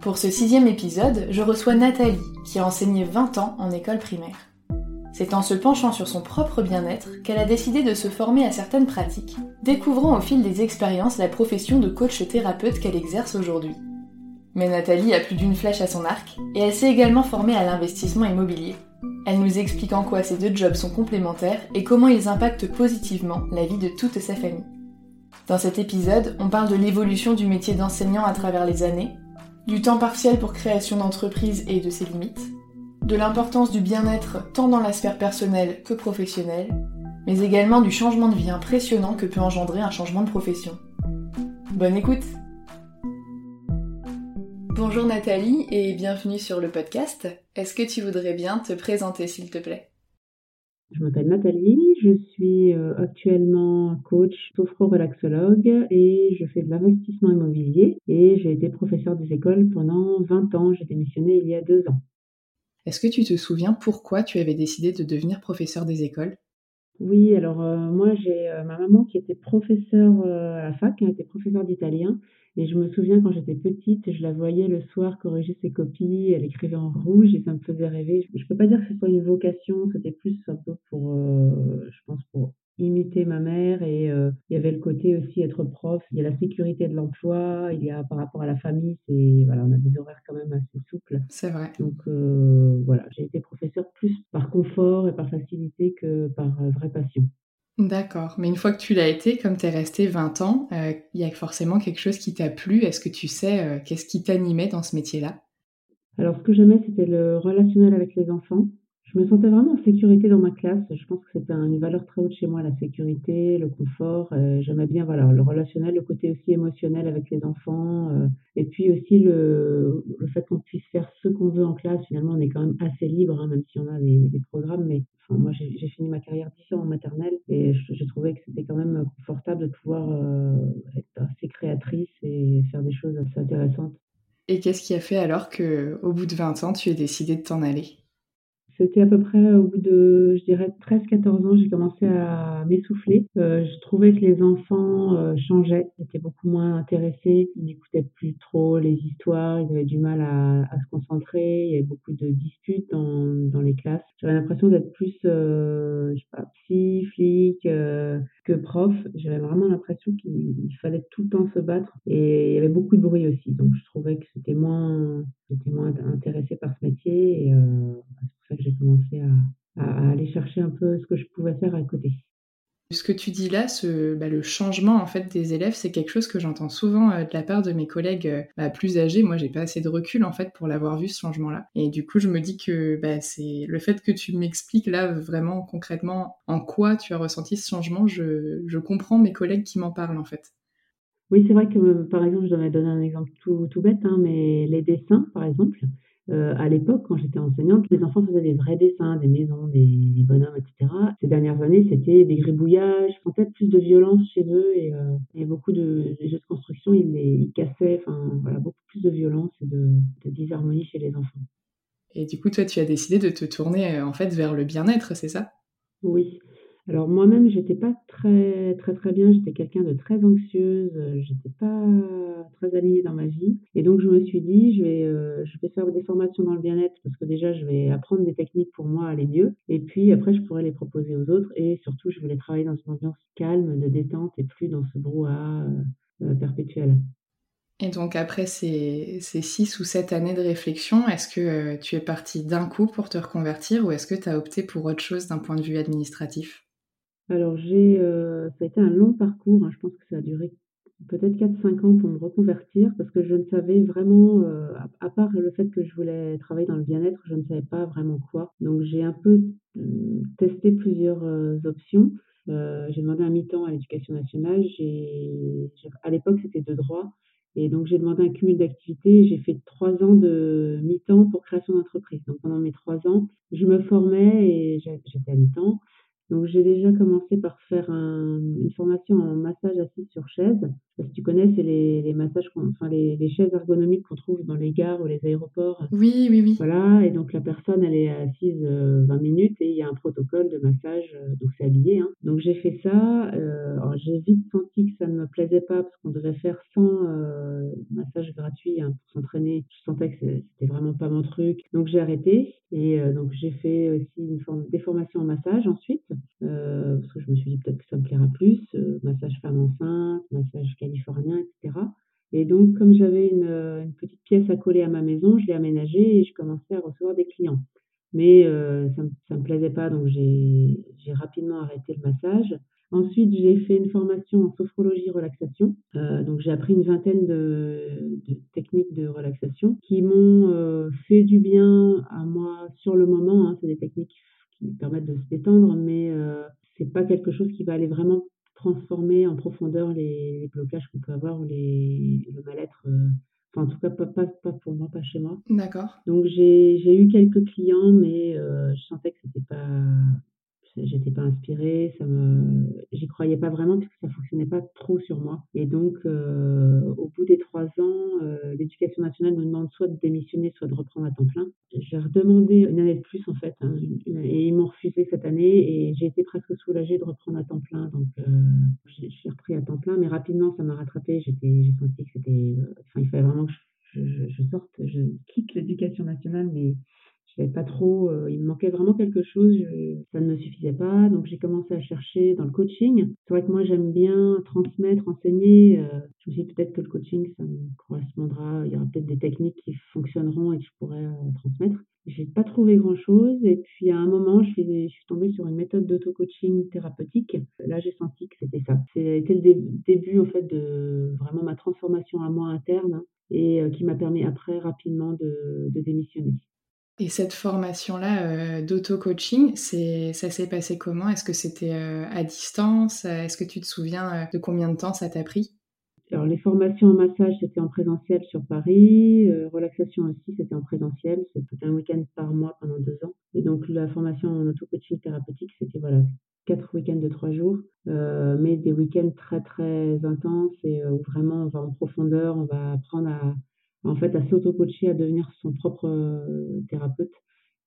Pour ce sixième épisode, je reçois Nathalie, qui a enseigné 20 ans en école primaire. C'est en se penchant sur son propre bien-être qu'elle a décidé de se former à certaines pratiques, découvrant au fil des expériences la profession de coach thérapeute qu'elle exerce aujourd'hui. Mais Nathalie a plus d'une flèche à son arc, et elle s'est également formée à l'investissement immobilier. Elle nous explique en quoi ces deux jobs sont complémentaires et comment ils impactent positivement la vie de toute sa famille. Dans cet épisode, on parle de l'évolution du métier d'enseignant à travers les années, du temps partiel pour création d'entreprise et de ses limites, de l'importance du bien-être tant dans la sphère personnelle que professionnelle, mais également du changement de vie impressionnant que peut engendrer un changement de profession. Bonne écoute Bonjour Nathalie et bienvenue sur le podcast. Est-ce que tu voudrais bien te présenter s'il te plaît? Je m'appelle Nathalie, je suis euh, actuellement coach sophro-relaxologue et je fais de l'investissement immobilier et j'ai été professeur des écoles pendant 20 ans. J'ai démissionné il y a deux ans. Est-ce que tu te souviens pourquoi tu avais décidé de devenir professeur des écoles? Oui, alors euh, moi j'ai euh, ma maman qui était professeure à la fac, qui était professeure d'italien et je me souviens quand j'étais petite, je la voyais le soir corriger ses copies, elle écrivait en rouge et ça me faisait rêver. Je ne peux pas dire que ce soit une vocation, c'était plus un peu pour, euh, je pense, pour imiter ma mère et euh, il y avait le côté aussi être prof, il y a la sécurité de l'emploi, il y a par rapport à la famille, c'est voilà, on a des horaires quand même assez souples. C'est vrai. Donc euh, voilà, j'ai été professeur plus par confort et par facilité que par vraie passion. D'accord, mais une fois que tu l'as été, comme tu es resté 20 ans, euh, il y a forcément quelque chose qui t'a plu. Est-ce que tu sais euh, qu'est-ce qui t'animait dans ce métier-là? Alors ce que j'aimais, c'était le relationnel avec les enfants. Je me sentais vraiment en sécurité dans ma classe. Je pense que c'était une valeur très haute chez moi, la sécurité, le confort. Euh, j'aimais bien voilà, le relationnel, le côté aussi émotionnel avec les enfants. Euh, et puis aussi le, le fait qu'on puisse faire ce qu'on veut en classe. Finalement, on est quand même assez libre, hein, même si on a des, programmes. Mais enfin, moi, j'ai fini ma carrière 10 ans en maternelle et j'ai trouvé que c'était quand même confortable de pouvoir euh, être assez créatrice et faire des choses assez intéressantes. Et qu'est-ce qui a fait alors que, au bout de 20 ans, tu aies décidé de t'en aller? C'était à peu près au bout de, je dirais, 13-14 ans, j'ai commencé à m'essouffler. Euh, je trouvais que les enfants euh, changeaient, étaient beaucoup moins intéressés, ils n'écoutaient plus trop les histoires, ils avaient du mal à, à, se concentrer, il y avait beaucoup de disputes dans, dans les classes. J'avais l'impression d'être plus, euh, je sais pas, psy, euh, que prof. J'avais vraiment l'impression qu'il fallait tout le temps se battre et il y avait beaucoup de bruit aussi. Donc je trouvais que c'était moins, j'étais moins intéressée par ce métier et pour ça que j'ai commencé à, à, aller chercher un peu ce que je pouvais faire à côté. Ce que tu dis là, ce, bah, le changement en fait des élèves, c'est quelque chose que j'entends souvent euh, de la part de mes collègues euh, bah, plus âgés. Moi, j'ai pas assez de recul en fait pour l'avoir vu ce changement-là. Et du coup, je me dis que bah, c'est le fait que tu m'expliques là vraiment concrètement en quoi tu as ressenti ce changement. Je, je comprends mes collègues qui m'en parlent en fait. Oui, c'est vrai que par exemple, je devrais donner un exemple tout, tout bête, hein, mais les dessins, par exemple. Euh, à l'époque, quand j'étais enseignante, les enfants faisaient des vrais dessins, des maisons, des, bonhommes, etc. Ces dernières années, c'était des gribouillages, peut-être plus de violence chez eux et, euh, beaucoup de, jeux de construction, ils les cassaient, enfin voilà, beaucoup plus de violence et de, de disharmonie chez les enfants. Et du coup, toi, tu as décidé de te tourner en fait vers le bien-être, c'est ça? Oui. Alors moi-même, j'étais pas très très très bien, j'étais quelqu'un de très anxieuse, euh, j'étais pas très alignée dans ma vie. Et donc je me suis dit je vais euh, je vais faire des formations dans le bien-être parce que déjà je vais apprendre des techniques pour moi aller mieux. Et puis après je pourrais les proposer aux autres. Et surtout je voulais travailler dans une ambiance calme, de détente et plus dans ce brouhaha euh, perpétuel. Et donc après ces, ces six ou sept années de réflexion, est-ce que tu es parti d'un coup pour te reconvertir ou est-ce que tu as opté pour autre chose d'un point de vue administratif? Alors j'ai, euh, ça a été un long parcours, hein. Je pense que ça a duré peut-être 4-5 ans pour me reconvertir parce que je ne savais vraiment, euh, à part le fait que je voulais travailler dans le bien-être, je ne savais pas vraiment quoi. Donc j'ai un peu, mmh, testé plusieurs, euh, options. j'ai demandé un mi-temps à l'éducation nationale. À l'époque, c'était de droit et donc j'ai demandé un cumul d'activités. J'ai fait 3 ans de mi-temps pour création d'entreprise. Donc pendant mes 3 ans, je me formais et j'étais à mi-temps donc j'ai déjà commencé par faire une formation en massage assis sur chaise. Si tu connais, c'est les, les massages, enfin les, les, chaises ergonomiques qu'on trouve dans les gares ou les aéroports. Oui, oui, oui. Voilà, et donc la personne, elle est assise 20 euh, minutes et il y a un protocole de massage, euh, donc c'est habillé. Hein. Donc j'ai fait ça. Euh, j'ai vite senti que ça ne me plaisait pas parce qu'on devait faire 100 massage gratuit hein, pour s'entraîner. Je sentais que c'était vraiment pas mon truc. Donc j'ai arrêté et donc j'ai fait aussi une forme, des formations en massage ensuite. Euh, parce que je me suis dit peut-être que ça me plaira plus, euh, massage femme enceinte, massage californien, etc. Et donc, comme j'avais une, euh, une, petite pièce à coller à ma maison, je l'ai aménagée et je commençais à recevoir des clients. Mais ça ne me plaisait pas, donc j'ai rapidement arrêté le massage. Ensuite, j'ai fait une formation en sophrologie relaxation. Donc, j'ai appris une vingtaine de, de, techniques de relaxation qui m'ont fait du bien à moi sur le moment. Hein. C'est des techniques qui permettent de se détendre, mais euh, c'est pas quelque chose qui va aller vraiment transformer en profondeur les, blocages qu'on peut avoir ou les, le mal-être. Euh, enfin, en tout cas, pas, pas, pas, pour moi, pas chez moi. D'accord. Donc, j'ai eu quelques clients, mais euh, je sentais que c'était pas j'étais pas inspirée, ça me, j'y croyais pas vraiment parce que ça fonctionnait pas trop sur moi. Et donc, euh, au bout des trois ans, euh, l'éducation nationale me demande soit de démissionner, soit de reprendre à temps plein. J'ai redemandé une année de plus en fait, hein, et ils m'ont refusé cette année, et j'ai été presque soulagée de reprendre à temps plein. Donc, euh, j'ai repris à temps plein, mais rapidement, ça m'a rattrapé. J'étais, j'ai senti que c'était, enfin, il fallait vraiment que je, je, je sorte, je quitte l'éducation nationale, mais je savais pas trop, euh, il me manquait vraiment quelque chose, ça ne me suffisait pas, donc j'ai commencé à chercher dans le coaching. C'est vrai que moi j'aime bien transmettre, enseigner. Euh, je me suis dit peut-être que le coaching ça me correspondra, il y aura peut-être des techniques qui fonctionneront et que je pourrais euh, transmettre. J'ai pas trouvé grand chose et puis à un moment je suis, tombée sur une méthode d'auto-coaching thérapeutique. Là j'ai senti que c'était ça. C'était le début en fait de vraiment ma transformation à moi interne et qui m'a permis après rapidement de, de démissionner. Et cette formation-là euh, d'auto-coaching, ça s'est passé comment? Est-ce que c'était euh, à distance? Est-ce que tu te souviens euh, de combien de temps ça t'a pris? Alors, les formations en massage, c'était en présentiel sur Paris. relaxation aussi, c'était en présentiel. C'était un week-end par mois pendant deux ans. Et donc, la formation en auto-coaching thérapeutique, c'était voilà, quatre week-ends de trois jours, mais des week-ends très, très intenses et où vraiment on va en profondeur, on va apprendre à en fait, à s'auto-coacher, à devenir son propre euh, thérapeute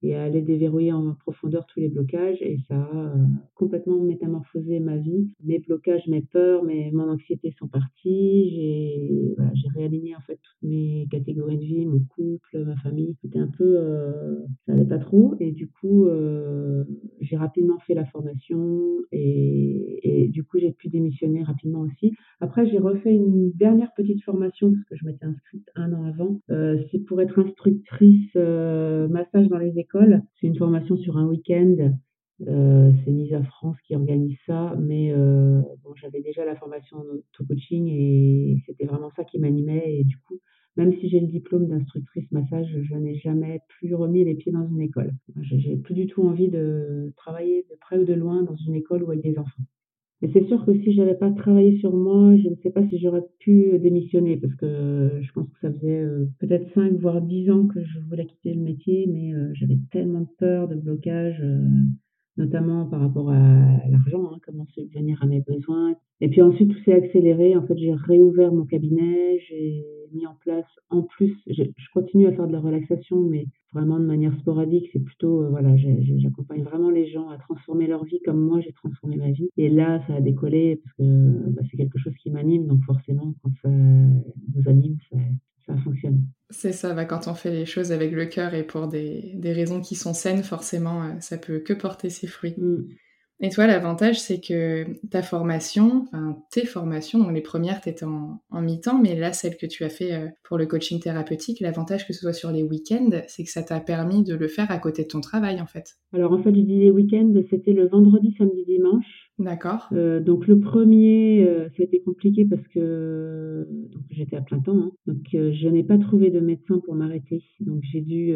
et à aller déverrouiller en profondeur tous les blocages. Et ça a euh, complètement métamorphosé ma vie. Mes blocages, mes peurs, mes, mon anxiété sont partis. J'ai voilà, réaligné en fait toutes mes catégories de vie, mon couple, ma famille. C'était un peu, euh, ça n'allait pas trop. Et du coup, euh, j'ai rapidement fait la formation et, du coup, j'ai pu démissionner rapidement aussi. Après, j'ai refait une dernière petite formation parce que je m'étais inscrite un an avant. Euh, C'est pour être instructrice euh, massage dans les écoles c'est une formation sur un week-end c'est Mise à France qui organise ça, mais bon, j'avais déjà la formation en auto-coaching et c'était vraiment ça qui m'animait. Et du coup, même si j'ai le diplôme d'instructrice massage, je n'ai jamais plus remis les pieds dans une école. J'ai plus du tout envie de travailler de près ou de loin dans une école ou avec des enfants. Mais c'est sûr que si j'avais pas travaillé sur moi, je ne sais pas si j'aurais pu démissionner parce que je pense que ça faisait euh, peut-être 5 voire 10 ans que je voulais quitter le métier, mais euh, j'avais tellement de peur, de blocage, euh, notamment par rapport à l'argent, hein, comment subvenir à mes besoins. Et puis ensuite, tout s'est accéléré. En fait, j'ai réouvert mon cabinet, j'ai mis en place, en plus, je, continue à faire de la relaxation, mais vraiment de manière sporadique. C'est plutôt, euh, voilà, j'accompagne vraiment les gens à transformer leur vie comme moi j'ai transformé ma vie. Et là, ça a décollé parce que bah, c'est quelque chose qui m'anime. Donc forcément, quand ça nous anime, ça, ça fonctionne. C'est ça, bah, quand on fait les choses avec le cœur et pour des, des raisons qui sont saines, forcément, euh, ça peut que porter ses fruits. Mm. Et toi, l'avantage, c'est que ta formation, enfin tes formations, donc les premières, tu étais en, mi-temps, mais là, celle que tu as fait euh, pour le coaching thérapeutique, l'avantage que ce soit sur les week-ends, c'est que ça t'a permis de le faire à côté de ton travail, en fait. Alors, en fait, je dis les week-ends, c'était le vendredi, samedi, dimanche. D'accord. Euh, donc, le premier, euh, ça a été compliqué parce que j'étais à plein temps. Hein. Donc, je n'ai pas trouvé de médecin pour m'arrêter. Donc, j'ai dû,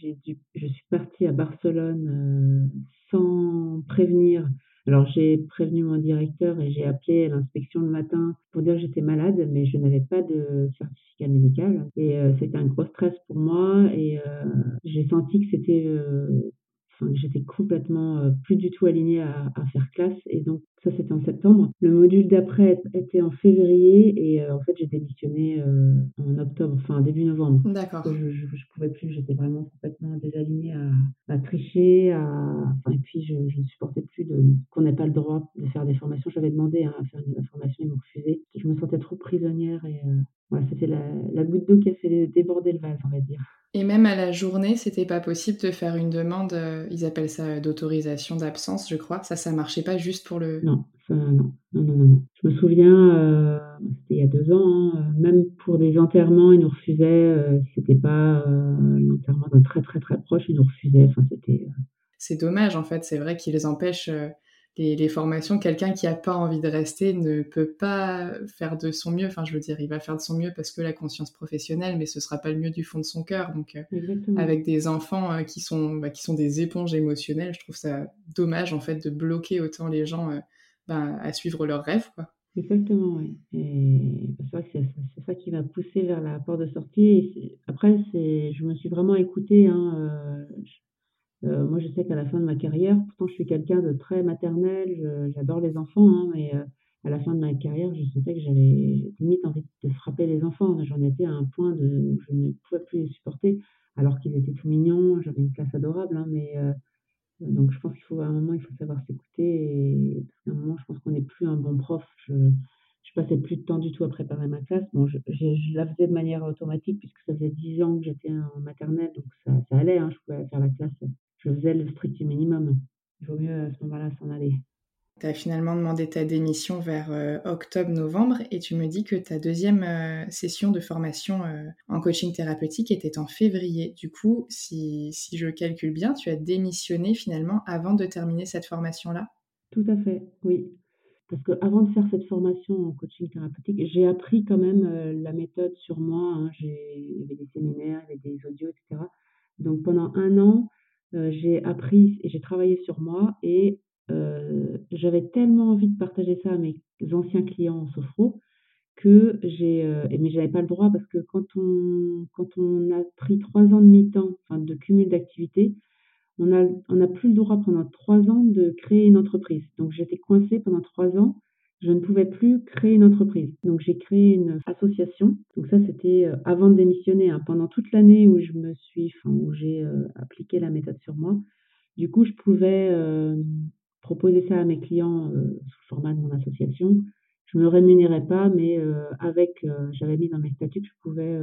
j'ai dû, je suis partie à Barcelone sans prévenir. Alors j'ai prévenu mon directeur et j'ai appelé l'inspection le matin pour dire que j'étais malade, mais je n'avais pas de certificat médical. Et euh, c'était un gros stress pour moi et euh, j'ai senti que c'était euh, j'étais complètement plus du tout alignée à, à, faire classe et donc ça c'était en septembre. Le module d'après était en février et en fait j'ai démissionné en octobre, enfin début novembre. D'accord. Je, je, je, pouvais plus, j'étais vraiment complètement désalignée à, à tricher, à enfin, et puis je, je, ne supportais plus de qu'on n'ait pas le droit de faire des formations. J'avais demandé hein, à faire une formation, ils m'ont refusé. Je me sentais trop prisonnière et voilà, c'était la, la goutte d'eau qui a fait déborder le vase, on va dire. Et même à la journée, c'était pas possible de faire une demande, euh, ils appellent ça euh, d'autorisation d'absence, je crois. Ça, ça marchait pas juste pour le. Non, non, non, non, non, Je me souviens, euh, c'était il y a deux ans, hein, même pour des enterrements, ils nous refusaient. c'était pas l'enterrement d'un très très très proche, ils nous refusaient. Enfin, c'était. C'est dommage en fait. C'est vrai qu'ils les empêchent les, formations, quelqu'un qui n'a pas envie de rester ne peut pas faire de son mieux. Enfin, je veux dire, il va faire de son mieux parce que la conscience professionnelle, mais ce sera pas le mieux du fond de son cœur. Donc, euh, avec des enfants euh, qui sont bah, qui sont des éponges émotionnelles, je trouve ça dommage en fait de bloquer autant les gens euh, bah, à suivre leurs rêves, quoi. Exactement, oui. Et c'est vrai que c'est ça qui m'a poussé vers la porte de sortie. après, c'est, je me suis vraiment écoutée. Hein, euh, moi, je sais qu'à la fin de ma carrière, pourtant je suis quelqu'un de très maternel, j'adore les enfants, hein, mais euh, à la fin de ma carrière, je sentais que j'avais limite envie de frapper les enfants. J'en étais à un point de je ne pouvais plus les supporter, alors qu'ils étaient tout mignons, j'avais une classe adorable, hein, mais euh, donc je pense qu'il faut à un moment, il faut savoir s'écouter. Et qu'à un moment, je pense qu'on n'est plus un bon prof. Je, je passais plus de temps du tout à préparer ma classe. Bon, je, la faisais de manière automatique puisque ça faisait dix ans que j'étais en maternelle, donc ça, ça allait. Hein, je pouvais faire la classe je faisais le strict minimum. Il vaut mieux à ce moment-là s'en aller. Tu as finalement demandé ta démission vers euh, octobre-novembre et tu me dis que ta deuxième euh, session de formation euh, en coaching thérapeutique était en février. Du coup, si, si, je calcule bien, tu as démissionné finalement avant de terminer cette formation-là? Tout à fait, oui. Parce qu'avant de faire cette formation en coaching thérapeutique, j'ai appris quand même la méthode sur moi. Hein. Il y avait des séminaires, il y avait des audios, etc. Donc pendant un an, j'ai appris et j'ai travaillé sur moi et euh, j'avais tellement envie de partager ça à mes anciens clients en sophro que j'ai euh, mais j'avais pas le droit parce que quand on quand on a pris trois ans de mi-temps enfin de cumul d'activités on a on n'a plus le droit pendant trois ans de créer une entreprise. Donc j'étais coincée pendant trois ans je ne pouvais plus créer une entreprise. Donc j'ai créé une association. Donc ça c'était euh, avant de démissionner, hein. pendant toute l'année où je me suis, où j'ai euh, appliqué la méthode sur moi. Du coup, je pouvais euh, proposer ça à mes clients sous le format de mon association. Je me rémunérais pas, mais avec, j'avais mis dans mes statuts que je pouvais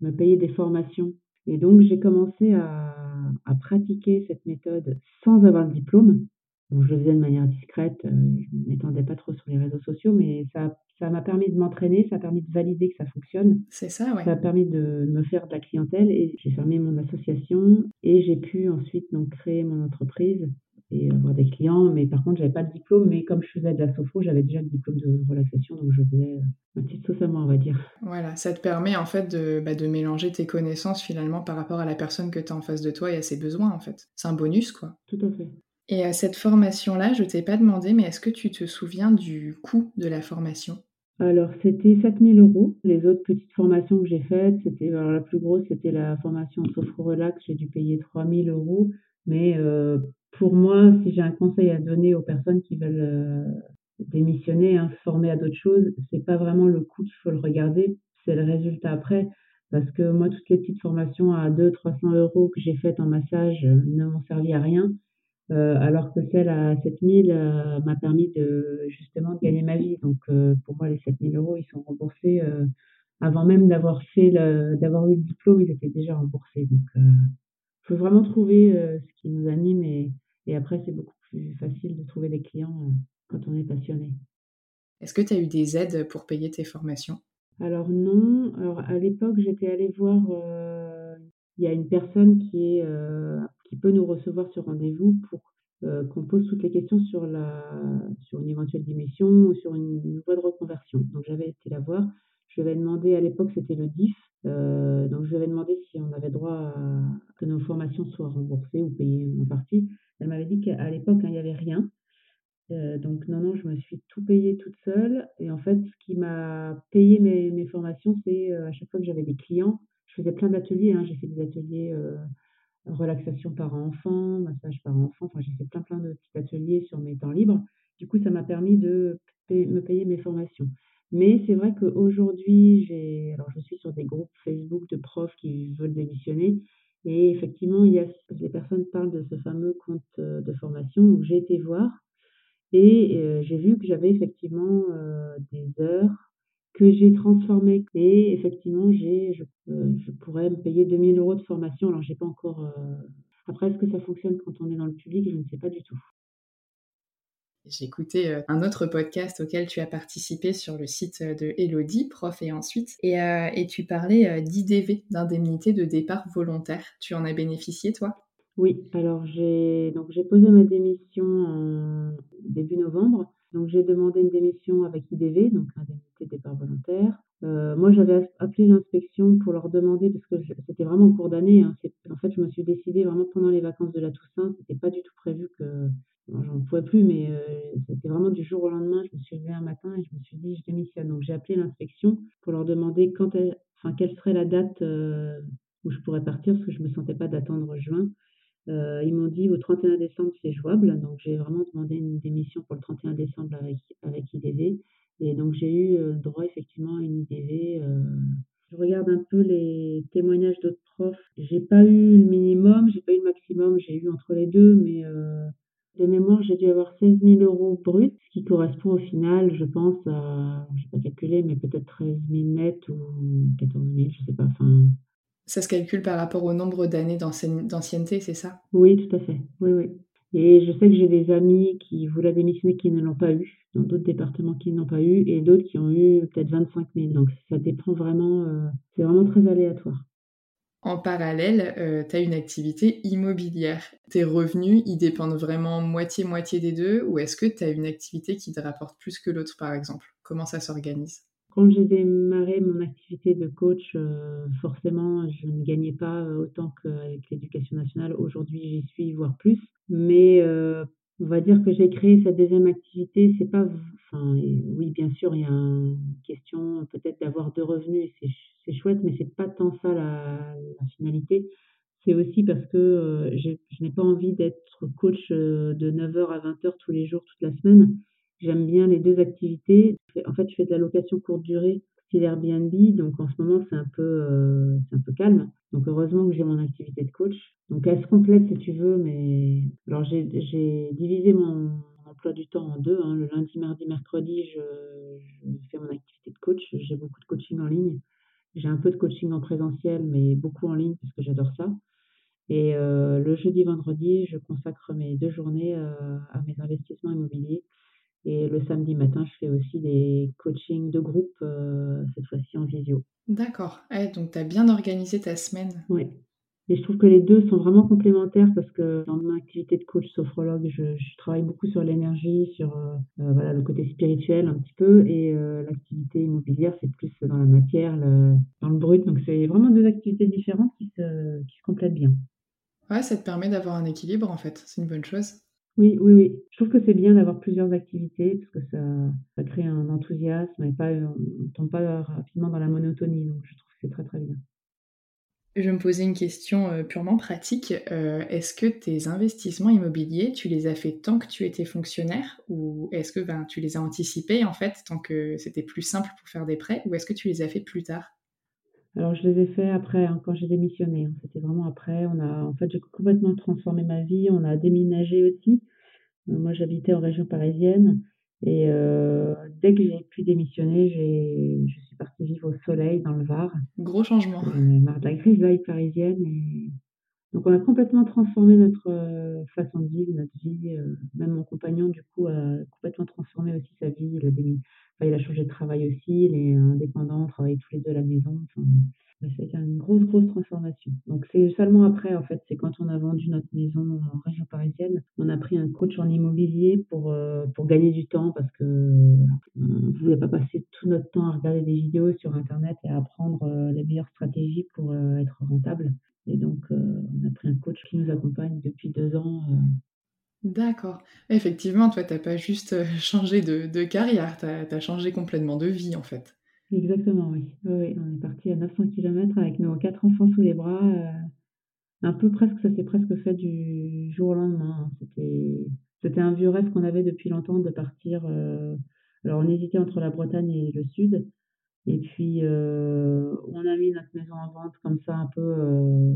me payer des formations. Et donc j'ai commencé à, à pratiquer cette méthode sans avoir le diplôme je le faisais de manière discrète, euh, je ne m'étendais pas trop sur les réseaux sociaux, mais ça ça m'a permis de m'entraîner, ça a permis de valider que ça fonctionne. C'est ça, ouais. Ça a permis de me faire de la clientèle et j'ai fermé mon association et j'ai pu ensuite donc créer mon entreprise et avoir des clients. Mais par contre, j'avais pas de diplôme. Mais comme je faisais de la sophro, j'avais déjà le diplôme de relaxation, donc je faisais euh, ma petite sauce à moi, on va dire. Voilà, ça te permet en fait de, bah, de mélanger tes connaissances finalement par rapport à la personne que tu as en face de toi et à ses besoins en fait. C'est un bonus quoi. Tout à fait. Et à cette formation-là, je t'ai pas demandé, mais est-ce que tu te souviens du coût de la formation? Alors, c'était 7000 euros. Les autres petites formations que j'ai faites, c'était, alors la plus grosse, c'était la formation Sophro Relax. J'ai dû payer 3000 euros. Mais euh, pour moi, si j'ai un conseil à donner aux personnes qui veulent euh, démissionner, hein, former à d'autres choses, c'est pas vraiment le coût qu'il faut le regarder, c'est le résultat après. Parce que moi, toutes les petites formations à 200-300 euros que j'ai faites en massage euh, ne m'ont servi à rien. Euh, alors que celle à 7000 euh, m'a permis de justement de gagner ma vie. Donc euh, pour moi, les 7000 euros, ils sont remboursés avant même d'avoir fait d'avoir eu le diplôme, ils étaient déjà remboursés. Donc il faut vraiment trouver ce qui nous anime et, et après c'est beaucoup plus facile de trouver des clients quand on est passionné. Est-ce que tu as eu des aides pour payer tes formations? Alors non. Alors à l'époque, j'étais allée voir il y a une personne qui, est, euh, qui peut nous recevoir sur rendez-vous pour euh, qu'on pose toutes les questions sur, la, sur une éventuelle démission ou sur une voie de reconversion. Donc j'avais été la voir. Je lui avais demandé, à l'époque c'était le DIF, euh, donc je lui avais demandé si on avait droit à que nos formations soient remboursées ou payées en partie. Elle m'avait dit qu'à l'époque, hein, il n'y avait rien. donc non, non, je me suis tout payé toute seule. Et en fait, ce qui m'a payé mes, formations, c'est à chaque fois que j'avais des clients, je faisais plein d'ateliers. Hein. J'ai fait des ateliers euh, relaxation par enfant, massage par enfant. Enfin, j'ai fait plein, plein de petits ateliers sur mes temps libres. Du coup, ça m'a permis de me payer mes formations. Mais c'est vrai qu'aujourd'hui, j'ai, alors je suis sur des groupes Facebook de profs qui veulent démissionner. Et effectivement, il y a, les personnes parlent de ce fameux compte euh, de formation. Donc, j'ai été voir et euh, j'ai vu que j'avais effectivement des heures que j'ai transformé. Et effectivement, j'ai, je, euh, je, pourrais me payer 2000 euros de formation. Alors, j'ai pas encore. Euh, après, est-ce que ça fonctionne quand on est dans le public? Je ne sais pas du tout. J'ai écouté euh, un autre podcast auquel tu as participé sur le site de Elodie, prof et ensuite, et, et tu parlais d'IDV, d'indemnité de départ volontaire. Tu en as bénéficié, toi? Oui, alors j'ai donc j'ai posé ma démission en début novembre. Donc j'ai demandé une démission avec IDV, donc indemnité de départ volontaire. Euh, moi, j'avais appelé l'inspection pour leur demander, parce que c'était vraiment en cours d'année. Hein, en fait, je me suis décidée vraiment pendant les vacances de la Toussaint. C'était pas du tout prévu que j'en pouvais plus, mais euh, c'était vraiment du jour au lendemain. Je me suis levée un matin et je me suis dit, je démissionne. Donc j'ai appelé l'inspection pour leur demander quand quelle serait la date euh, où je pourrais partir, parce que je me sentais pas d'attendre juin. Euh, ils m'ont dit au 31 décembre c'est jouable, donc j'ai vraiment demandé une démission pour le 31 décembre avec, avec IDV. Et donc j'ai eu euh, droit effectivement à une IDV. Euh. Je regarde un peu les témoignages d'autres profs. J'ai pas eu le minimum, j'ai pas eu le maximum, j'ai eu entre les deux, mais de mémoire j'ai dû avoir 16 000 euros brut, ce qui correspond au final, je pense, à, je sais pas calculer, mais peut-être 13 000 net ou 14 000, je sais pas. Enfin, ça se calcule par rapport au nombre d'années d'ancienneté, c'est ça? Oui, tout à fait. Oui, oui. Et je sais que j'ai des amis qui voulaient démissionner qui ne l'ont pas eu, dans d'autres départements qui n'ont pas eu, et d'autres qui ont eu peut-être 25 000. Donc ça dépend vraiment, euh, c'est vraiment très aléatoire. En parallèle, euh, tu as une activité immobilière. Tes revenus, ils dépendent vraiment moitié-moitié des deux, ou est-ce que tu as une activité qui te rapporte plus que l'autre, par exemple? Comment ça s'organise? Quand j'ai démarré mon activité de coach, euh, forcément, je ne gagnais pas euh, autant qu'avec l'éducation nationale. Aujourd'hui, j'y suis, voire plus. Mais euh, on va dire que j'ai créé cette deuxième activité. C'est pas, enfin, oui, bien sûr, il y a une question peut-être d'avoir deux revenus, c'est chouette, mais c'est pas tant ça la, la finalité. C'est aussi parce que je n'ai pas envie d'être coach de 9h à 20h tous les jours, toute la semaine. J'aime bien les deux activités. En fait, je fais de la location courte durée, c'est Airbnb. Donc en ce moment, c'est un peu, euh, un peu calme. Donc heureusement que j'ai mon activité de coach. Donc elle se complète si tu veux, mais alors j'ai divisé mon emploi du temps en deux. Hein. Le lundi, mardi, mercredi, je, je fais mon activité de coach. J'ai beaucoup de coaching en ligne. J'ai un peu de coaching en présentiel, mais beaucoup en ligne parce que j'adore ça. Et euh, le jeudi, vendredi, je consacre mes deux journées euh, à mes investissements immobiliers. Et le samedi matin, je fais aussi des coachings de groupe, euh, cette fois-ci en visio. D'accord. donc, tu as bien organisé ta semaine. Oui. Et je trouve que les deux sont vraiment complémentaires parce que dans mon activité de coach sophrologue, je, je travaille beaucoup sur l'énergie, sur euh, euh, voilà, le côté spirituel un petit peu, et euh, l'activité immobilière, c'est plus dans la matière, le, dans le brut. Donc c'est vraiment deux activités différentes qui se, qui se complètent bien. Ouais, ça te permet d'avoir un équilibre en fait, c'est une bonne chose. Oui, oui, oui. Je trouve que c'est bien d'avoir plusieurs activités parce que ça, ça crée un enthousiasme et pas, on ne tombe pas rapidement dans la monotonie. Donc je trouve que c'est très très bien. Je me posais une question euh, purement pratique. Euh, est-ce que tes investissements immobiliers, tu les as fait tant que tu étais fonctionnaire ou est-ce que ben, tu les as anticipés en fait tant que c'était plus simple pour faire des prêts ou est-ce que tu les as fait plus tard? Alors je les ai fait après, hein, quand j'ai démissionné. hein. C'était vraiment après. On a, en fait, j'ai complètement transformé ma vie. On a déménagé aussi. Euh, moi, j'habitais en région parisienne et euh, dès que j'ai pu démissionner, j'ai, je suis partie vivre au soleil dans le Var. Gros changement. J'en marre de la grisaille parisienne et donc on a complètement transformé notre euh, façon de vivre, notre vie. euh, même mon compagnon, du coup, a complètement transformé aussi sa vie. Il a, démi- enfin, il a changé de travail aussi, il est indépendant, on travaille tous les deux à la maison. Enfin, été une grosse, grosse transformation. Donc c'est seulement après, en fait, c'est quand on a vendu notre maison en région parisienne, on a pris un coach en immobilier pour, euh, pour gagner du temps parce que ne voulait pas passer tout notre temps à regarder des vidéos sur Internet et à apprendre euh, les meilleures stratégies pour être rentable. Et donc, euh, on a pris un coach qui nous accompagne depuis deux ans. euh. D'accord. Effectivement, toi, t'as pas juste euh, changé de, de carrière, t'as as changé complètement de vie en fait. Exactement, oui. Oui, oui, on est parti à 900 km avec nos quatre enfants sous les bras. euh, un peu presque, ça s'est presque fait du jour au lendemain. hein. C'était, c'était un vieux rêve qu'on avait depuis longtemps de partir. euh, alors, on hésitait entre la Bretagne et le sud. Et puis, euh, on a mis notre maison en vente comme ça, un peu, euh,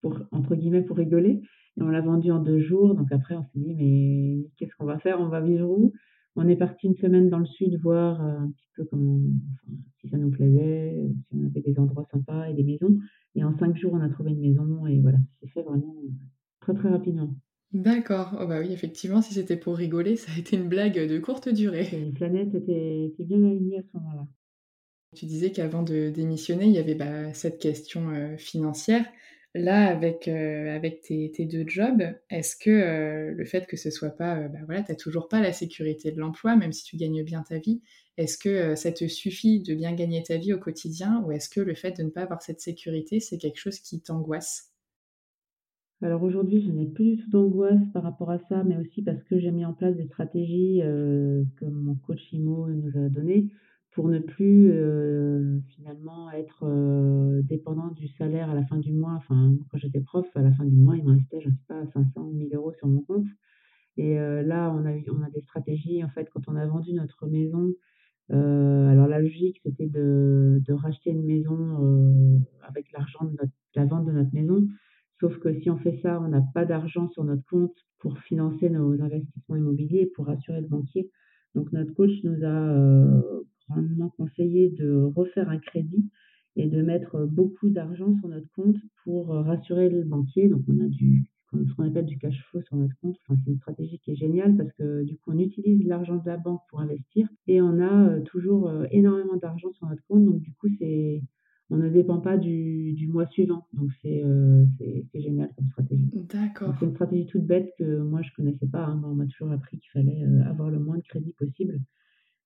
pour, entre guillemets, pour rigoler. Et on l'a vendue en deux jours. Donc après, on s'est dit, mais qu'est-ce qu'on va faire? On va vivre où? On est parti une semaine dans le sud voir euh, un petit peu comment, enfin, si ça nous plaisait, si on avait des endroits sympas et des maisons. Et en cinq jours, on a trouvé une maison. Et voilà, ça s'est fait vraiment très, très rapidement. D'accord. Oh bah oui, effectivement, si c'était pour rigoler, ça a été une blague de courte durée. Les planètes étaient, étaient bien alignées à ce moment-là. Tu disais qu'avant de démissionner, il y avait bah, cette question euh, financière. Là, avec, euh, tes, deux jobs, est-ce que euh, le fait que ce soit pas, bah voilà, t'as toujours pas la sécurité de l'emploi, même si tu gagnes bien ta vie, est-ce que ça te suffit de bien gagner ta vie au quotidien, ou est-ce que le fait de ne pas avoir cette sécurité, c'est quelque chose qui t'angoisse? Alors aujourd'hui, je n'ai plus du tout d'angoisse par rapport à ça, mais aussi parce que j'ai mis en place des stratégies euh, que mon coach IMO nous a données pour ne plus euh, finalement être euh, dépendant du salaire à la fin du mois. Enfin, quand j'étais prof, à la fin du mois, il me restait, je ne sais pas, 500 ou 1000 euros sur mon compte. Et euh, là, on a, on a des stratégies. En fait, quand on a vendu notre maison, euh, alors la logique, c'était de, de racheter une maison euh, avec l'argent de notre, la vente de notre maison. Sauf que si on fait ça, on n'a pas d'argent sur notre compte pour financer nos investissements immobiliers, pour rassurer le banquier. Donc notre coach nous a euh, de refaire un crédit et de mettre beaucoup d'argent sur notre compte pour euh, rassurer le banquier. Donc on a du ce qu'on appelle du cash flow sur notre compte. Enfin, c'est une stratégie qui est géniale parce que du coup on utilise l'argent de la banque pour investir et on a euh, toujours euh, énormément d'argent sur notre compte. Donc du coup c'est on ne dépend pas du, du mois suivant. Donc c'est euh, génial comme stratégie. Donc c'est D'accord. une stratégie toute bête que moi je connaissais pas. hein. Moi, on m'a toujours appris qu'il fallait euh, avoir le moins de crédit possible.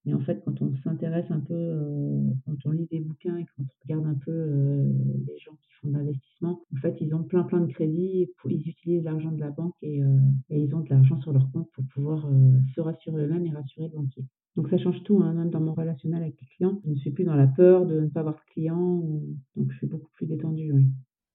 Et en fait, quand on s'intéresse un peu, euh, quand on lit des bouquins et quand on regarde un peu euh, les gens qui font de l'investissement, en fait, ils ont plein plein de crédits, ils utilisent l'argent de la banque et, euh, et ils ont de l'argent sur leur compte pour pouvoir se rassurer eux-mêmes et rassurer le banquier. Donc ça change tout, hein, même dans mon relationnel avec les clients. Je ne suis plus dans la peur de ne pas avoir de clients, donc je suis beaucoup plus détendue, oui.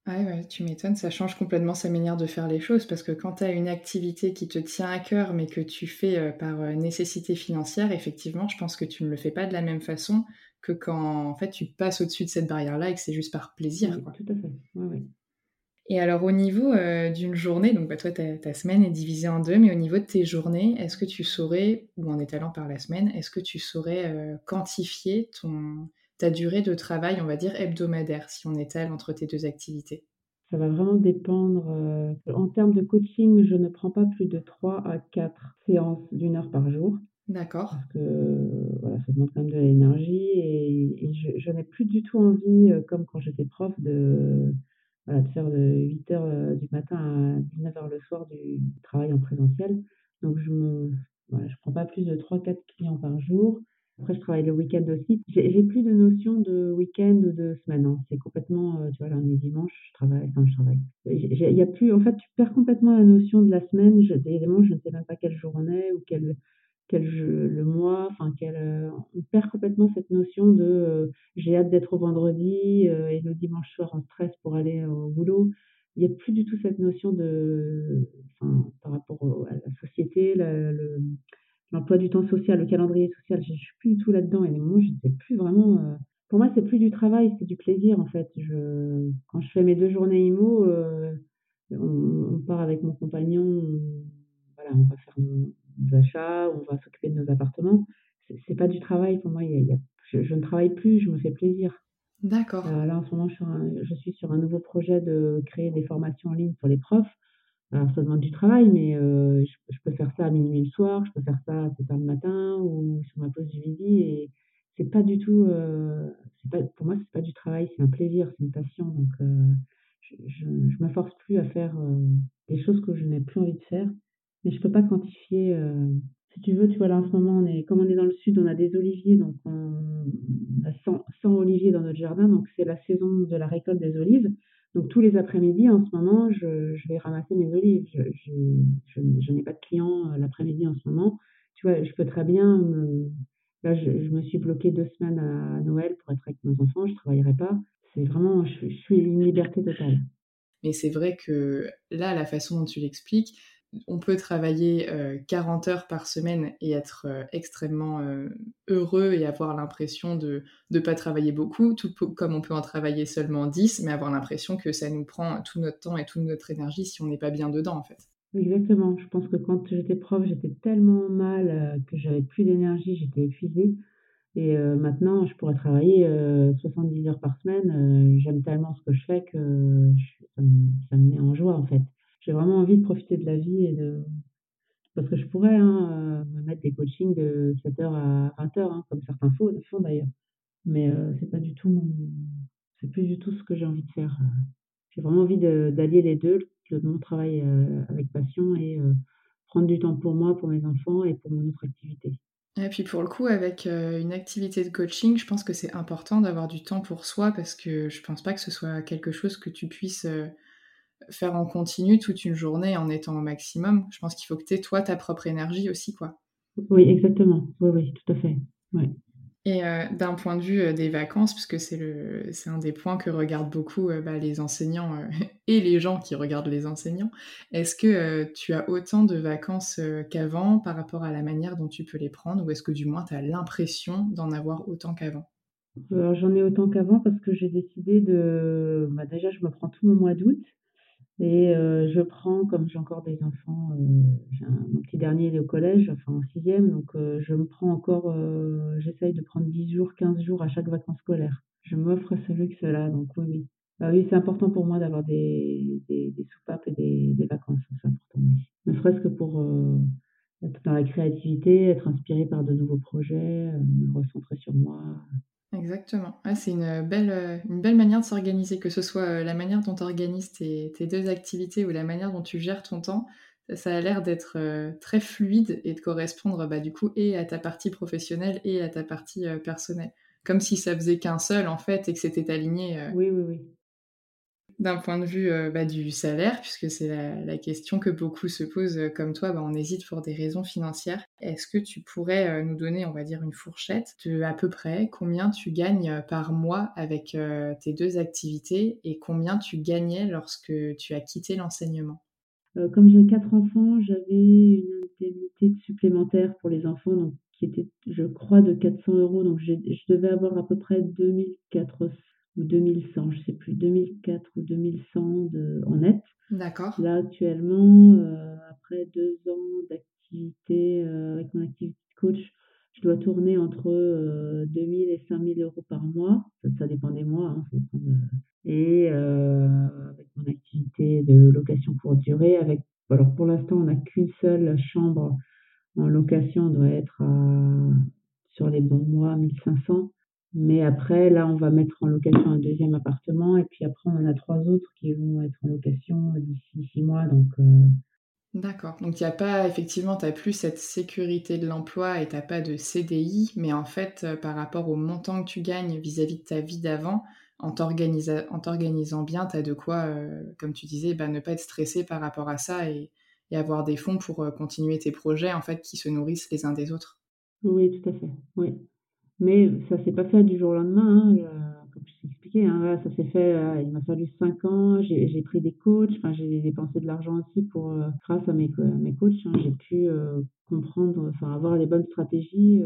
Ouais, ouais, tu m'étonnes, ça change complètement sa manière de faire les choses parce que quand tu as une activité qui te tient à cœur mais que tu fais euh, par euh, nécessité financière, effectivement, je pense que tu ne le fais pas de la même façon que quand en fait tu passes au-dessus de cette barrière-là et que c'est juste par plaisir, Oui, quoi. tout à fait. Oui, oui. Et alors au niveau euh, d'une journée, donc bah, toi ta, ta semaine est divisée en deux, mais au niveau de tes journées, est-ce que tu saurais, ou en étalant par la semaine, est-ce que tu saurais quantifier ton, ta durée de travail, on va dire hebdomadaire, si on étale entre tes deux activités? Ça va vraiment dépendre. euh, en termes de coaching, je ne prends pas plus de 3 à 4 séances d'une heure par jour D'accord. parce que euh, voilà, ça demande quand même de l'énergie et, et je, je n'ai plus du tout envie, euh, comme quand j'étais prof, de, voilà, de faire de 8h du matin à 19h le soir du travail en présentiel. Donc je me voilà, je prends pas plus de 3-4 clients par jour. Après, je travaille le week-end aussi. J'ai plus de notion de week-end ou de semaine, hein. C'est complètement, heu, tu vois, lundi, dimanche, je travaille enfin je travaille. Il y a plus en fait, tu perds complètement la notion de la semaine. Je évidemment, je ne sais même pas quel jour on est ou quel quel le mois, enfin heu, on perd complètement cette notion de, heu, j'ai hâte d'être au vendredi, et le dimanche soir on stresse pour aller au boulot. Il y a plus du tout cette notion de enfin, par rapport à la société, le l'emploi du temps social, le calendrier social, je je suis plus du tout là-dedans et moi je ne sais plus vraiment, heu, pour moi c'est plus du travail, c'est du plaisir en fait. Je quand je fais mes 2 journées IMO, heu, on on part avec mon compagnon, on voilà, on va faire nos nos achats, on va s'occuper de nos appartements. C'est pas du travail pour moi, y a il y a je je ne travaille plus, je me fais plaisir. D'accord. là en ce moment je suis sur un je suis sur un nouveau projet de créer des formations en ligne pour les profs. Alors ça demande du travail, mais heu, je peux faire ça à minuit le soir, je peux faire ça à 7:00 le matin ou sur ma pause du midi et c'est pas du tout, c'est pas pour moi c'est pas du travail, c'est un plaisir, c'est une passion donc heu, je je je me force plus à faire, heu, des choses que je n'ai plus envie de faire. Mais je peux pas quantifier, si tu veux, tu vois, là en ce moment on est comme on est dans le sud, on a des oliviers donc on on a 100- 100 oliviers dans notre jardin donc c'est la saison de la récolte des olives. Donc tous les après-midi en ce moment, je vais ramasser mes olives. Je n'ai pas de clients, heu, l'après-midi en ce moment. Tu vois, je peux très bien là je me suis bloquée 2 semaines à Noël pour être avec mes enfants, je travaillerai pas. C'est vraiment je suis une liberté totale. Mais c'est vrai que là, la façon dont tu l'expliques, on peut travailler, heu, 40 heures par semaine et être, heu, extrêmement, heu, heureux et avoir l'impression de de pas travailler beaucoup, tout comme on peut en travailler seulement 10, mais avoir l'impression que ça nous prend tout notre temps et toute notre énergie si on n'est pas bien dedans, en fait. Exactement. Je pense que quand j'étais prof, j'étais tellement mal, heu, que j'avais plus d'énergie, j'étais épuisée et maintenant je pourrais travailler, heu, 70 heures par semaine, j'aime tellement ce que je fais que ça ça me met en joie, en fait. J'ai vraiment envie de profiter de la vie et de parce que je pourrais, hein, heu, me mettre des coachings de 7:00 à 20:00, hein, comme certains faux font d'ailleurs. Mais heu, c'est pas du tout mon c'est plus du tout ce que j'ai envie de faire. J'ai vraiment envie d'allier les 2, le mon travail, heu, avec passion et heu, prendre du temps pour moi, pour mes enfants et pour mon autre activité. Et puis pour le coup, avec, une activité de coaching, je pense que c'est important d'avoir du temps pour soi parce que je pense pas que ce soit quelque chose que tu puisses, faire en continu toute une journée en étant au maximum. Je pense qu'il faut que tu aies toi ta propre énergie aussi, quoi. Oui, exactement. Oui, oui, tout à fait. Ouais. Et heu, d'un point de vue, heu, des vacances, puisque c'est le c'est un des points que regardent beaucoup, heu, bah, les enseignants, et les gens qui regardent les enseignants. Est-ce que, tu as autant de vacances, qu'avant par rapport à la manière dont tu peux les prendre? Ou est-ce que du moins tu as l'impression d'en avoir autant qu'avant? J'en ai autant qu'avant parce que j'ai décidé de bah, déjà je me prends tout mon mois d'août et heu, je prends comme j'ai encore des enfants, heu, j'ai un mon petit dernier est au collège, enfin en 6e donc heu, je me prends encore, j'essaye de prendre 10 jours, 15 jours à chaque vacances scolaires. Je m'offre ce luxe-là donc oui, oui. Bah, oui, c'est important pour moi d'avoir des des soupapes et des vacances, c'est important, oui. Ne serait-ce que pour, être dans la créativité, être inspirée par de nouveaux projets, me recentrer sur moi. Exactement. Ouais, c'est une, heu, belle, heu, une belle manière de s'organiser, que ce soit, heu, la manière dont tu organises tes tes 2 activités ou la manière dont tu gères ton temps, ça a l'air d'être, très fluide et de correspondre, bah, du coup et à ta partie professionnelle et à ta partie, personnelle. Comme si ça faisait qu'un seul en fait et que c'était aligné, Oui, oui, oui. D'un point de vue, heu, bah, du salaire, puisque c'est la question que beaucoup se posent, heu, comme toi, bah, on hésite pour des raisons financières. Est-ce que tu pourrais, heu, nous donner, on va dire, une fourchette de à peu près combien tu gagnes, par mois avec, tes 2 activités et combien tu gagnais lorsque tu as quitté l'enseignement? Comme j'ai 4 enfants, j'avais une indemnité de supplémentaire pour les enfants, donc qui était, je crois, de 400 €, donc j'ai je devais avoir à peu près 2 400 ou 2 100, je sais plus, 2 400 ou 2 100 de en net. D'accord. Là, actuellement, heu, après 2 ans d'activité, heu, avec mon activité de coach, je dois tourner entre, heu, 2 000 et 5 000 € par mois. Ça ça dépend des mois, hein, ça dépend de et avec mon activité de location courte durée, avec alors pour l'instant, on n'a qu'une seule chambre en location, on doit être à sur les bons mois 1 500. Mais après, là, on va mettre en location un deuxième appartement et puis après, on en a trois autres qui vont être en location d'ici six mois. Donc, D'accord. Donc il n'y a pas, effectivement, tu n'as plus cette sécurité de l'emploi et tu n'as pas de CDI, mais en fait, par rapport au montant que tu gagnes vis-à-vis de ta vie d'avant, en t'organisant bien, tu as de quoi, comme tu disais, bah, ne pas être stressé par rapport à ça et, avoir des fonds pour continuer tes projets, en fait, qui se nourrissent les uns des autres. Oui, tout à fait. Oui. Mais ça s'est pas fait du jour au lendemain. Hein, comme je t'ai expliqué, hein, ça s'est fait, euh, il m'a fallu cinq ans, j'ai pris des coachs, enfin, j'ai dépensé de l'argent aussi pour, euh, grâce à mes, mes coachs, hein, j'ai pu euh, comprendre, enfin, avoir les bonnes stratégies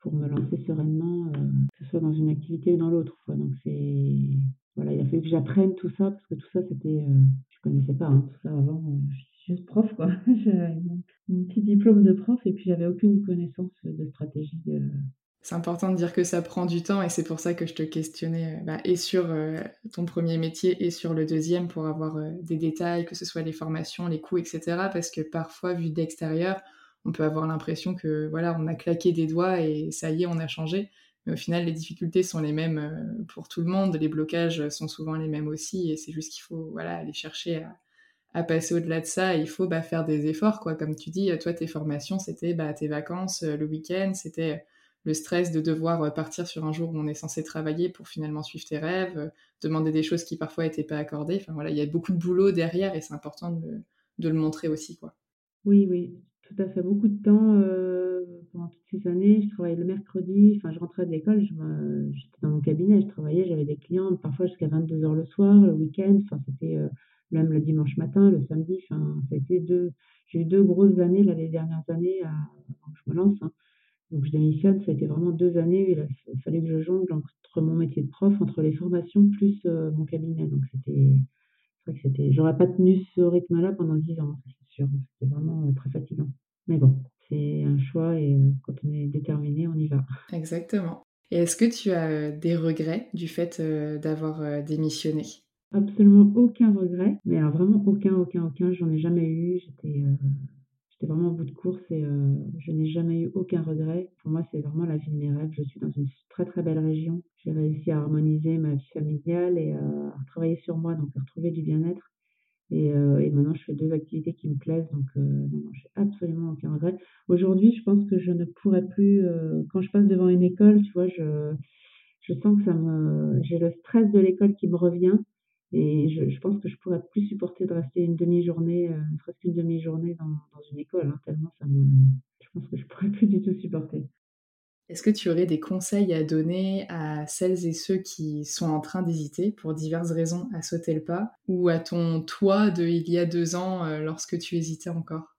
pour me lancer sereinement, que ce soit dans une activité ou dans l'autre. Donc, c'est, voilà, il a fallu que j'apprenne tout ça, parce que tout ça, c'était, je connaissais pas hein, tout ça avant, je suis juste prof, quoi. J'avais mon petit diplôme de prof et puis j'avais aucune connaissance de stratégie c'est important de dire que ça prend du temps et c'est pour ça que je te questionnais euh, bah, et sur euh, ton premier métier et sur le deuxième pour avoir euh, des détails, que ce soit les formations, les coûts, etc. Parce que parfois, vu d'extérieur, on peut avoir l'impression que voilà, on a claqué des doigts et ça y est, on a changé. Mais au final, les difficultés sont les mêmes pour tout le monde, les blocages sont souvent les mêmes aussi et c'est juste qu'il faut voilà, aller chercher à, passer au-delà de ça. il faut bah, faire des efforts, quoi. Comme tu dis, toi, tes formations, c'était bah, tes vacances, le week-end, c'était le stress de devoir euh, partir sur un jour où on est censé travailler pour finalement suivre tes rêves, euh, demander des choses qui parfois n'étaient pas accordées. Enfin voilà, il y a beaucoup de boulot derrière et c'est important de, le montrer aussi, quoi. Oui, oui, tout à fait. Beaucoup de temps euh, pendant toutes ces années. Je travaillais le mercredi, enfin, je rentrais de l'école, j'étais dans mon cabinet, je travaillais, j'avais des clients parfois jusqu'à 22h le soir, le week-end. Enfin, c'était même le dimanche matin, le samedi. Enfin, deux. J'ai eu deux grosses années là, les dernières années que je me lance. Hein. Donc je démissionne, ça a été vraiment deux années où il, fallait que je jongle entre mon métier de prof, entre les formations, plus euh, mon cabinet. Donc c'était, c'est vrai que c'était, j'aurais pas tenu ce rythme-là pendant dix ans, c'est sûr. C'était vraiment euh, très fatigant. Mais bon, c'est un choix et euh, quand on est déterminé, on y va. Exactement. Et est-ce que tu as des regrets du fait d'avoir démissionné? Absolument aucun regret, mais alors vraiment aucun, aucun, aucun. J'en ai jamais eu. J'étais c'était vraiment au bout de course et euh, je n'ai jamais eu aucun regret. Pour moi, c'est vraiment la vie de mes rêves. Je suis dans une très très belle région. J'ai réussi à harmoniser ma vie familiale et euh, à travailler sur moi, donc à retrouver du bien-être. Et, euh, et, maintenant, je fais deux activités qui me plaisent, donc non, non, j'ai absolument aucun regret. Aujourd'hui, je pense que je ne pourrais plus, quand je passe devant une école, tu vois, je, je sens que ça me, j'ai le stress de l'école qui me revient et je, pense que je pourrais plus supporter de rester une demi-journée, euh, presque une demi-journée dans, dans, une école, hein, tellement ça me. Je pense que je pourrais plus du tout supporter. Est-ce que tu aurais des conseils à donner à celles et ceux qui sont en train d'hésiter pour diverses raisons à sauter le pas ou à ton toi de il y a deux ans euh, lorsque tu hésitais encore?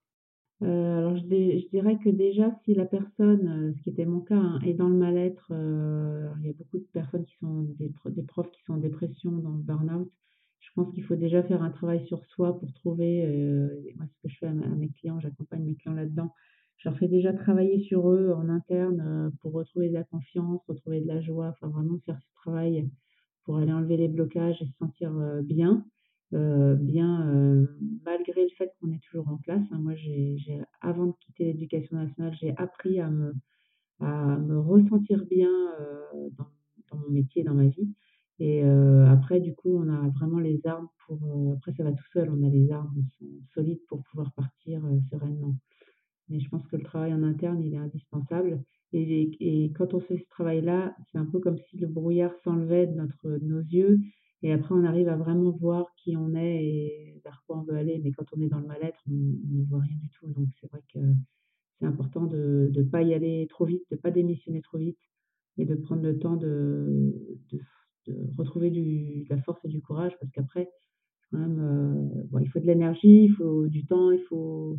Euh, alors je, je, dirais que déjà si la personne, euh, ce qui était mon cas, hein, est dans le mal-être, euh, il y a beaucoup de personnes qui sont des, profs qui sont en dépression, dans le burn-out, je pense qu'il faut déjà faire un travail sur soi pour trouver, euh, moi ce que je fais à, mes clients, j'accompagne mes clients là-dedans, je leur fais déjà travailler sur eux en interne euh, pour retrouver de la confiance, retrouver de la joie, enfin vraiment faire ce travail pour aller enlever les blocages et se sentir euh, bien, bien malgré le fait qu'on est toujours en classe. Hein. moi, j'ai, avant de quitter l'éducation nationale, j'ai appris à me, à me ressentir bien dans, dans mon métier, dans ma vie. Et euh, après, du coup, on a vraiment les armes pour. Euh, après, ça va tout seul, on a les armes solides pour pouvoir partir euh, sereinement. Mais je pense que le travail en interne, il est indispensable. Et, et quand on fait ce travail-là, c'est un peu comme si le brouillard s'enlevait de, de nos yeux. Et après, on arrive à vraiment voir qui on est et vers quoi on veut aller. Mais quand on est dans le mal-être, on, ne voit rien du tout. Donc, c'est vrai que c'est important de ne pas y aller trop vite, de ne pas démissionner trop vite et de prendre le temps de, de retrouver du, de la force et du courage parce qu'après, quand même, euh, il faut de l'énergie, il faut du temps, il faut,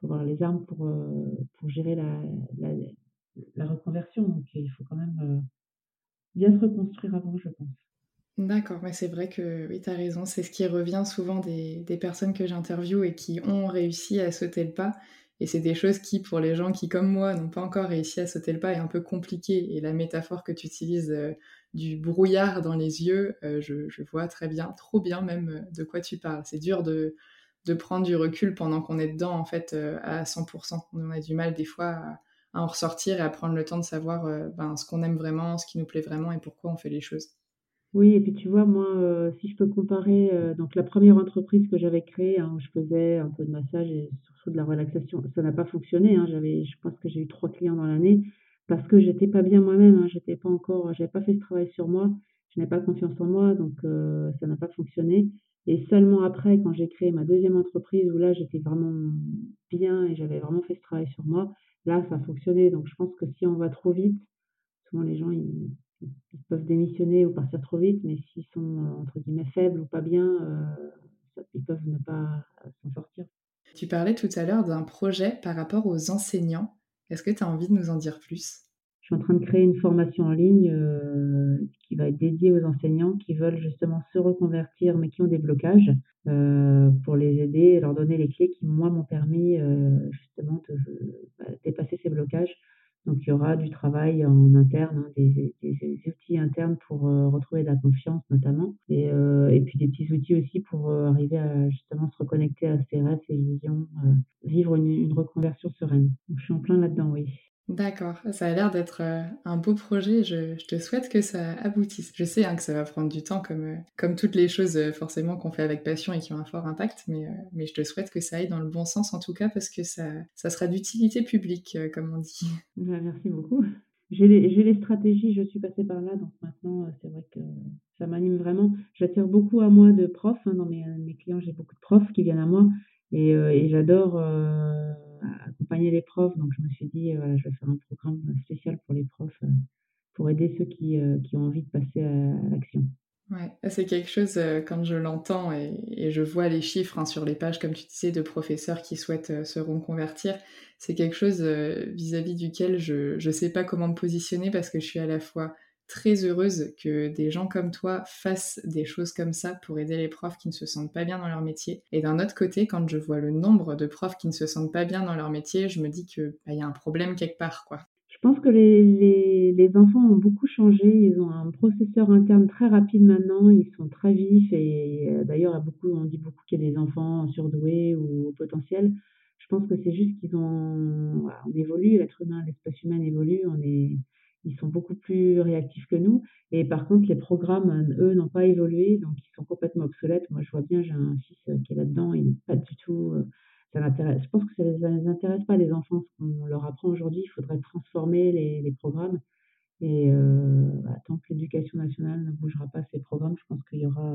faut avoir les armes pour, euh, pour gérer la, la, la, reconversion. Donc il faut quand même euh, bien se reconstruire avant, je pense. D'accord, mais c'est vrai que oui, tu as raison, c'est ce qui revient souvent des, personnes que j'interviewe et qui ont réussi à sauter le pas. Et c'est des choses qui, pour les gens qui, comme moi, n'ont pas encore réussi à sauter le pas, est un peu compliqué. Et la métaphore que tu utilises du brouillard dans les yeux, euh, je, vois très bien, trop bien même euh, de quoi tu parles. C'est dur de, prendre du recul pendant qu'on est dedans, en fait, euh, à 100%. On a du mal des fois en ressortir et à prendre le temps de savoir ben, ce qu'on aime vraiment, ce qui nous plaît vraiment et pourquoi on fait les choses. Oui, et puis tu vois, moi, si je peux comparer, donc la première entreprise que j'avais créée, hein, où je faisais un peu de massage et surtout de la relaxation, ça n'a pas fonctionné. Hein, j'avais, je pense que j'ai eu trois clients dans l'année parce que j'étais pas bien moi-même. Hein, j'étais pas encore, j'avais pas fait ce travail sur moi, je n'avais pas confiance en moi, donc ça n'a pas fonctionné. Et seulement après, quand j'ai créé ma deuxième entreprise, où là j'étais vraiment bien et j'avais vraiment fait ce travail sur moi, là ça a fonctionné. Donc je pense que si on va trop vite, souvent les gens ils, ils peuvent démissionner ou partir trop vite, mais s'ils sont entre guillemets faibles ou pas bien, ils peuvent ne pas s'en sortir. Tu parlais tout à l'heure d'un projet par rapport aux enseignants. Est-ce que tu as envie de nous en dire plus? Je suis en train de créer une formation en ligne euh, qui va être dédiée aux enseignants qui veulent justement se reconvertir mais qui ont des blocages euh, pour les aider et leur donner les clés qui, moi, m'ont permis euh, justement de bah, dépasser ces blocages donc il y aura du travail en interne, hein, des, outils internes pour euh, retrouver de la confiance notamment, et, euh, et puis des petits outils aussi pour euh, arriver à justement se reconnecter à ses rêves, ses visions, vivre une, une, reconversion sereine. Donc je suis en plein là-dedans, oui. D'accord, ça a l'air d'être euh, un beau projet. Je, te souhaite que ça aboutisse. Je sais hein, que ça va prendre du temps, comme, euh, comme toutes les choses euh, forcément qu'on fait avec passion et qui ont un fort impact, mais, mais je te souhaite que ça aille dans le bon sens en tout cas, parce que ça, ça sera d'utilité publique, comme on dit. Bah, merci beaucoup. J'ai les, les, stratégies, je suis passée par là, donc maintenant c'est vrai que ça m'anime vraiment. J'attire beaucoup à moi de profs. Hein, dans mes, mes clients, j'ai beaucoup de profs qui viennent à moi et, et j'adore accompagner les profs. Donc, je me suis dit, voilà, je vais faire un programme spécial pour les profs euh, pour aider ceux qui, euh, qui ont envie de passer à, l'action. Ouais, c'est quelque chose, euh, quand je l'entends et, je vois les chiffres hein, sur les pages, comme tu disais, de professeurs qui souhaitent se reconvertir, c'est quelque chose vis-à-vis duquel je ne sais pas comment me positionner parce que je suis à la fois très heureuse que des gens comme toi fassent des choses comme ça pour aider les profs qui ne se sentent pas bien dans leur métier. Et d'un autre côté, quand je vois le nombre de profs qui ne se sentent pas bien dans leur métier, je me dis qu'il bah, y a un problème quelque part, quoi. Je pense que les, les, enfants ont beaucoup changé. Ils ont un processeur interne très rapide maintenant. Ils sont très vifs. Et euh, d'ailleurs, beaucoup, on dit beaucoup qu'il y a des enfants surdoués ou potentiels. Je pense que c'est juste qu'ils ont, on évolue, l'être humain, l'espèce humaine évolue. On est, ils sont beaucoup plus réactifs que nous. Et par contre, les programmes, eux, n'ont pas évolué, donc ils sont complètement obsolètes. Moi, je vois bien, j'ai un fils euh, qui est là-dedans, il n'est pas du tout. Euh, ça l'intéresse. Je pense que ça ne les intéresse pas, les enfants, ce qu'on leur apprend aujourd'hui. Il faudrait transformer les, programmes. Et euh, bah, tant que l'éducation nationale ne bougera pas ces programmes, je pense qu'il y aura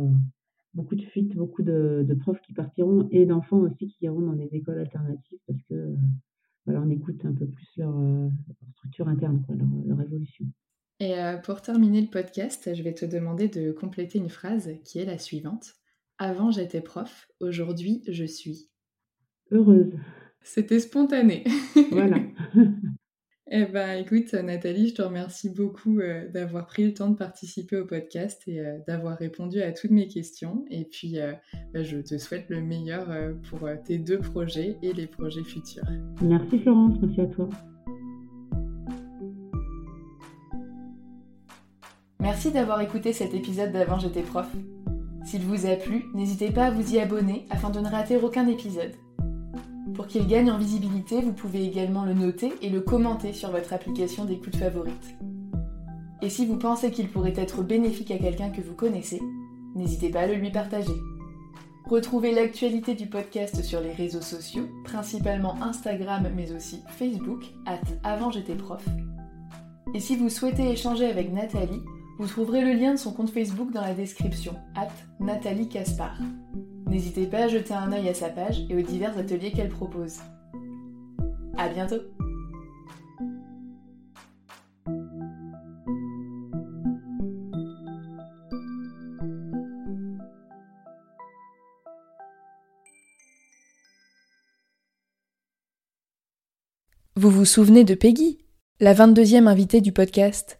beaucoup de fuites, beaucoup de, de profs qui partiront et d'enfants aussi qui iront dans des écoles alternatives parce que voilà, on écoute un peu plus leur, euh, structure interne, leur, évolution. Et euh, pour terminer le podcast, je vais te demander de compléter une phrase qui est la suivante. Avant j'étais prof, aujourd'hui je suis. Heureuse. C'était spontané. Voilà. Eh ben, écoute, Nathalie, je te remercie beaucoup euh, d'avoir pris le temps de participer au podcast et euh, d'avoir répondu à toutes mes questions. Et puis, euh, bah, je te souhaite le meilleur pour tes deux projets et les projets futurs. Merci Florence, merci à toi. Merci d'avoir écouté cet épisode d'Avant j'étais prof. S'il vous a plu, n'hésitez pas à vous y abonner afin de ne rater aucun épisode. Pour qu'il gagne en visibilité, vous pouvez également le noter et le commenter sur votre application d'écoute favorite. Et si vous pensez qu'il pourrait être bénéfique à quelqu'un que vous connaissez, n'hésitez pas à le lui partager. Retrouvez l'actualité du podcast sur les réseaux sociaux, principalement Instagram mais aussi Facebook, at avant j'étais. Et si vous souhaitez échanger avec Nathalie, vous trouverez le lien de son compte Facebook dans la description, at Nathalie Caspar. N'hésitez pas à jeter un œil à sa page et aux divers ateliers qu'elle propose. À bientôt Vous vous souvenez de Peggy, la 22e invitée du podcast?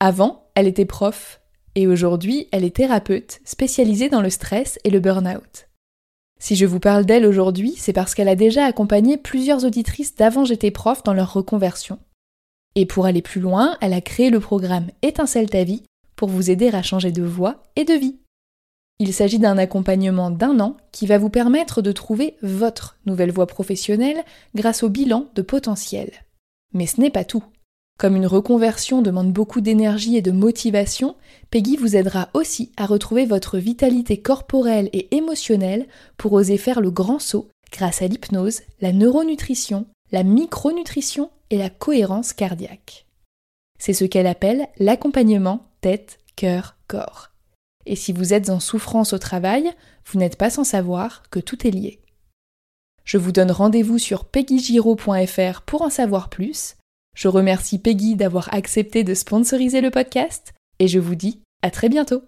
Avant, elle était prof, et aujourd'hui elle est thérapeute spécialisée dans le stress et le burn-out. Si je vous parle d'elle aujourd'hui, c'est parce qu'elle a déjà accompagné plusieurs auditrices d'avant j'étais prof dans leur reconversion. Et pour aller plus loin, elle a créé le programme Étincelle ta vie pour vous aider à changer de voie et de vie. Il s'agit d'un accompagnement d'un an qui va vous permettre de trouver votre nouvelle voie professionnelle grâce au bilan de potentiel. Mais ce n'est pas tout. Comme une reconversion demande beaucoup d'énergie et de motivation, Peggy vous aidera aussi à retrouver votre vitalité corporelle et émotionnelle pour oser faire le grand saut grâce à l'hypnose, la neuronutrition, la micronutrition et la cohérence cardiaque. C'est ce qu'elle appelle l'accompagnement tête, cœur, corps. Et si vous êtes en souffrance au travail, vous n'êtes pas sans savoir que tout est lié. Je vous donne rendez-vous sur peggygiro.fr pour en savoir plus. Je remercie Peggy d'avoir accepté de sponsoriser le podcast et je vous dis à très bientôt.